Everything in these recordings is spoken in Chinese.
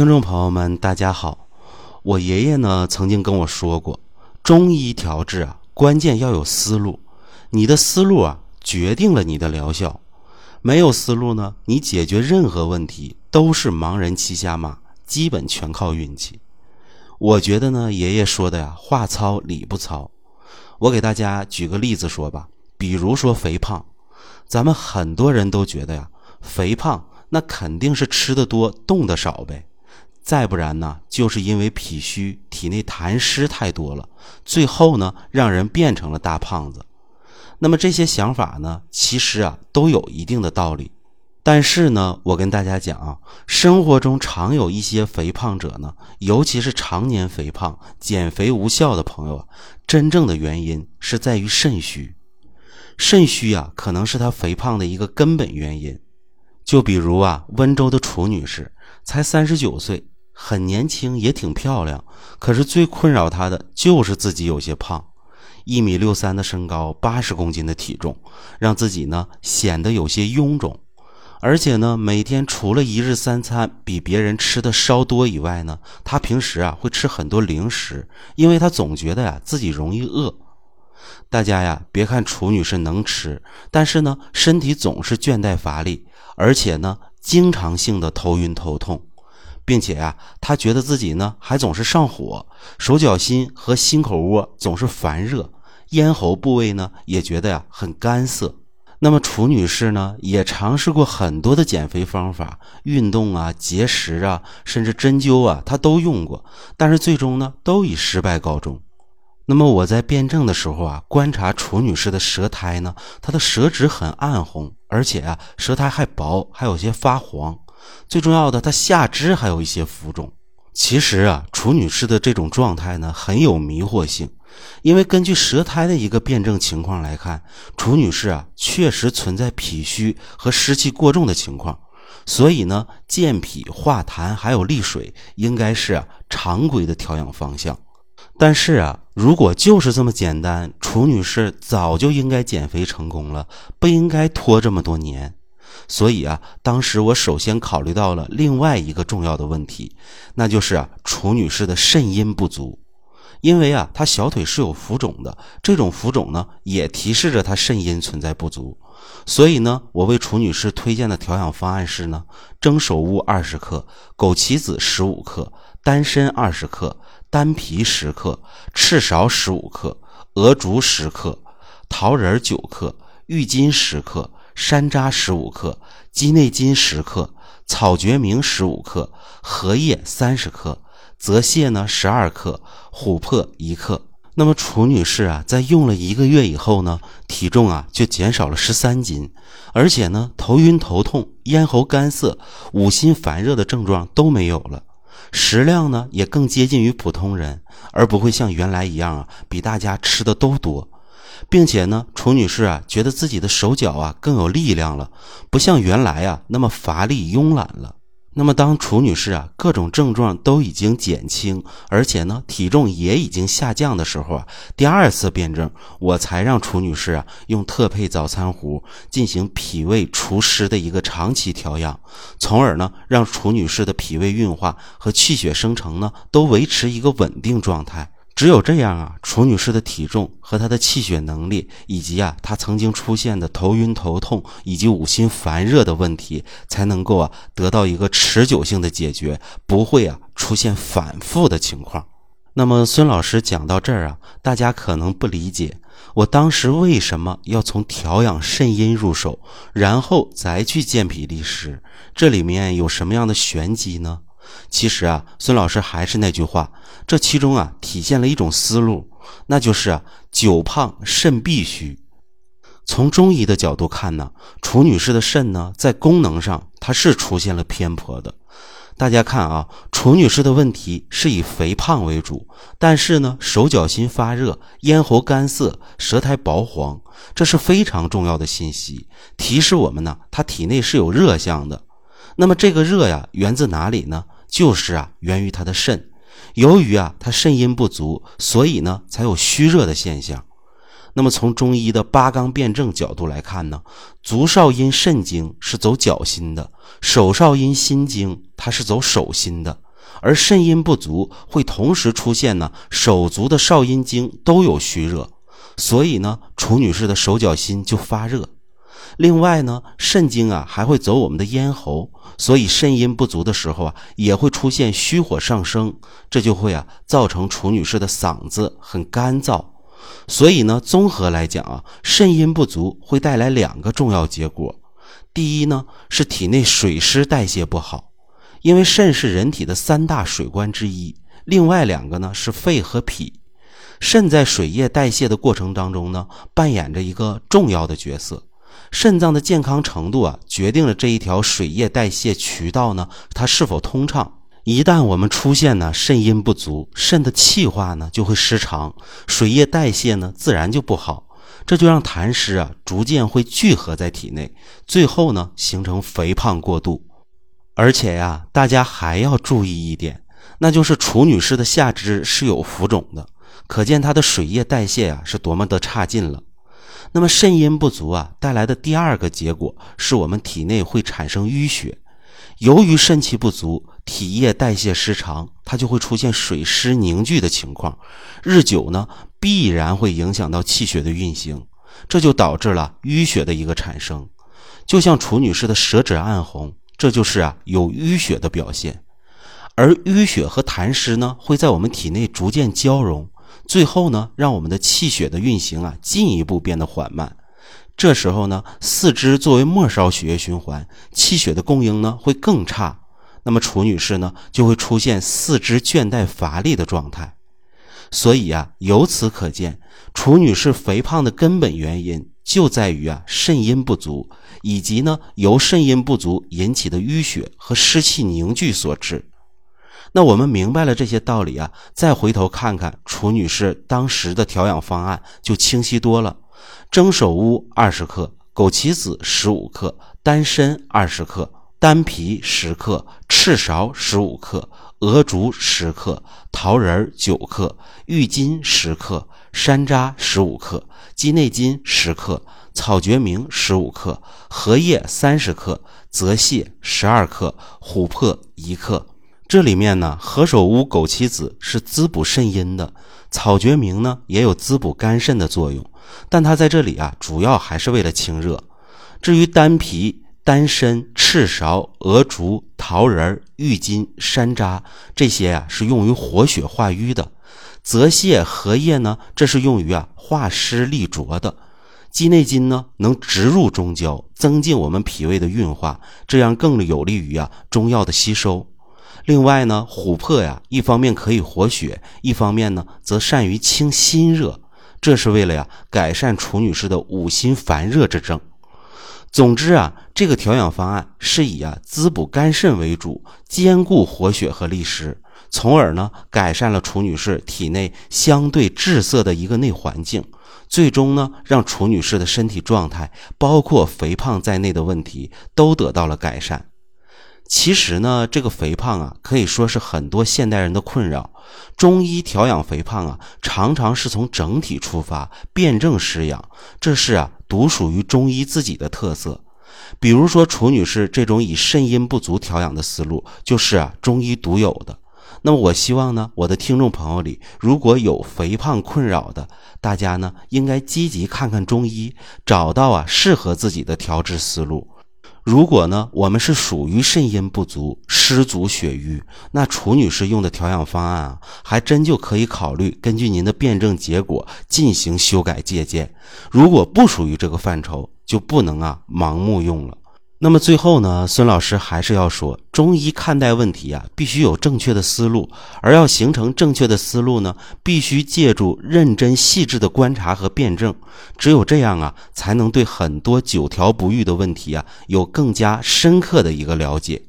听众朋友们，大家好。我爷爷呢曾经跟我说过，中医调治啊，关键要有思路。你的思路啊，决定了你的疗效。没有思路呢，你解决任何问题都是盲人骑瞎马，基本全靠运气。我觉得呢，爷爷说的呀，话糙理不糙。我给大家举个例子说吧，比如说肥胖，咱们很多人都觉得呀，肥胖那肯定是吃的多，动的少呗。再不然呢，就是因为脾虚，体内痰湿太多了，最后呢，让人变成了大胖子。那么这些想法呢，其实啊，都有一定的道理。但是呢，我跟大家讲啊，生活中常有一些肥胖者呢，尤其是常年肥胖、减肥无效的朋友啊，真正的原因是在于肾虚。肾虚啊，可能是他肥胖的一个根本原因。就比如啊，温州的楚女士，才三十九岁。很年轻，也挺漂亮，可是最困扰她的就是自己有些胖，一米六三的身高，八十公斤的体重，让自己呢显得有些臃肿，而且呢每天除了一日三餐比别人吃的稍多以外呢，她平时啊会吃很多零食，因为她总觉得呀自己容易饿。大家呀别看楚女士能吃，但是呢身体总是倦怠乏力，而且呢经常性的头晕头痛。并且呀，他觉得自己呢还总是上火，手脚心和心口窝总是烦热，咽喉部位呢也觉得呀很干涩。那么楚女士呢也尝试过很多的减肥方法，运动啊、节食啊，甚至针灸啊，她都用过，但是最终呢都以失败告终。那么我在辩证的时候啊，观察楚女士的舌苔呢，她的舌质很暗红，而且啊舌苔还薄，还有些发黄。最重要的，她下肢还有一些浮肿。其实啊，楚女士的这种状态呢，很有迷惑性。因为根据舌苔的一个辩证情况来看，楚女士啊，确实存在脾虚和湿气过重的情况。所以呢，健脾化痰还有利水，应该是啊常规的调养方向。但是啊，如果就是这么简单，楚女士早就应该减肥成功了，不应该拖这么多年。所以啊，当时我首先考虑到了另外一个重要的问题，那就是啊，楚女士的肾阴不足，因为啊，她小腿是有浮肿的，这种浮肿呢，也提示着她肾阴存在不足。所以呢，我为楚女士推荐的调养方案是呢，蒸首乌二十克，枸杞子十五克，丹参二十克，丹皮十克，赤芍十五克，鹅竹十克，桃仁九克，郁金十克。山楂十五克，鸡内金十克，草决明十五克，荷叶三十克，泽泻呢十二克，琥珀一克。那么楚女士啊，在用了一个月以后呢，体重啊就减少了十三斤，而且呢头晕头痛、咽喉干涩、五心烦热的症状都没有了，食量呢也更接近于普通人，而不会像原来一样啊，比大家吃的都多。并且呢，楚女士啊，觉得自己的手脚啊更有力量了，不像原来啊那么乏力慵懒了。那么当楚女士啊各种症状都已经减轻，而且呢体重也已经下降的时候啊，第二次辩证，我才让楚女士啊用特配早餐壶进行脾胃除湿的一个长期调养，从而呢让楚女士的脾胃运化和气血生成呢都维持一个稳定状态。只有这样啊，楚女士的体重和她的气血能力，以及啊她曾经出现的头晕头痛以及五心烦热的问题，才能够啊得到一个持久性的解决，不会啊出现反复的情况。那么孙老师讲到这儿啊，大家可能不理解，我当时为什么要从调养肾阴入手，然后再去健脾利湿，这里面有什么样的玄机呢？其实啊，孙老师还是那句话，这其中啊体现了一种思路，那就是啊久胖肾必虚。从中医的角度看呢，楚女士的肾呢在功能上它是出现了偏颇的。大家看啊，楚女士的问题是以肥胖为主，但是呢手脚心发热、咽喉干涩、舌苔薄黄，这是非常重要的信息，提示我们呢她体内是有热象的。那么这个热呀源自哪里呢？就是啊，源于他的肾。由于啊，他肾阴不足，所以呢，才有虚热的现象。那么从中医的八纲辩证角度来看呢，足少阴肾经是走脚心的，手少阴心经它是走手心的。而肾阴不足会同时出现呢，手足的少阴经都有虚热，所以呢，楚女士的手脚心就发热。另外呢，肾经啊还会走我们的咽喉，所以肾阴不足的时候啊，也会出现虚火上升，这就会啊造成楚女士的嗓子很干燥。所以呢，综合来讲啊，肾阴不足会带来两个重要结果。第一呢，是体内水湿代谢不好，因为肾是人体的三大水官之一。另外两个呢是肺和脾，肾在水液代谢的过程当中呢，扮演着一个重要的角色。肾脏的健康程度啊，决定了这一条水液代谢渠道呢，它是否通畅。一旦我们出现呢肾阴不足，肾的气化呢就会失常，水液代谢呢自然就不好。这就让痰湿啊逐渐会聚合在体内，最后呢形成肥胖过度。而且呀，大家还要注意一点，那就是楚女士的下肢是有浮肿的，可见她的水液代谢啊是多么的差劲了。那么肾阴不足啊带来的第二个结果是我们体内会产生淤血，由于肾气不足，体液代谢失常，它就会出现水湿凝聚的情况，日久呢。必然会影响到气血的运行，这就导致了淤血的一个产生。就像楚女士的舌质暗红，这就是啊有淤血的表现。而淤血和痰湿呢，会在我们体内逐渐交融，最后呢，让我们的气血的运行啊进一步变得缓慢。这时候呢，四肢作为末梢血液循环，气血的供应呢会更差。那么楚女士呢，就会出现四肢倦怠乏力的状态。所以啊，由此可见，楚女士肥胖的根本原因就在于啊肾阴不足，以及呢由肾阴不足引起的淤血和湿气凝聚所致。那我们明白了这些道理啊，再回头看看楚女士当时的调养方案就清晰多了：蒸首乌二十克，枸杞子十五克，丹参二十克。丹皮十克，赤芍十五克，鹅竹十克，桃仁九克，郁金十克，山楂十五克，鸡内金十克，草决明十五克，荷叶三十克，泽泻十二克，琥珀一克。这里面呢，何首乌、枸杞子是滋补肾阴的，草决明呢也有滋补肝肾的作用，但它在这里啊，主要还是为了清热。至于丹皮。丹参、赤芍、鹅竹、桃仁、郁金、山楂这些啊是用于活血化瘀的；泽泻、荷叶呢，这是用于啊化湿利浊的；鸡内金呢，能直入中焦，增进我们脾胃的运化，这样更有利于啊中药的吸收。另外呢，琥珀呀，一方面可以活血，一方面呢则善于清心热，这是为了呀改善楚女士的五心烦热之症。总之啊，这个调养方案是以啊滋补肝肾为主，兼顾活血和利湿，从而呢改善了楚女士体内相对滞涩的一个内环境，最终呢让楚女士的身体状态，包括肥胖在内的问题都得到了改善。其实呢，这个肥胖啊，可以说是很多现代人的困扰。中医调养肥胖啊，常常是从整体出发，辨证施养，这是啊，独属于中医自己的特色。比如说楚女士这种以肾阴不足调养的思路，就是啊，中医独有的。那么我希望呢，我的听众朋友里如果有肥胖困扰的，大家呢，应该积极看看中医，找到啊适合自己的调治思路。如果呢，我们是属于肾阴不足、湿足血瘀，那楚女士用的调养方案啊，还真就可以考虑根据您的辩证结果进行修改借鉴。如果不属于这个范畴，就不能啊盲目用了。那么最后呢，孙老师还是要说，中医看待问题啊，必须有正确的思路，而要形成正确的思路呢，必须借助认真细致的观察和辩证，只有这样啊，才能对很多久调不愈的问题啊，有更加深刻的一个了解。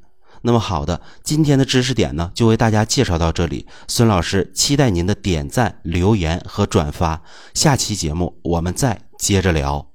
那么好的，今天的知识点呢，就为大家介绍到这里，孙老师期待您的点赞、留言和转发，下期节目我们再接着聊。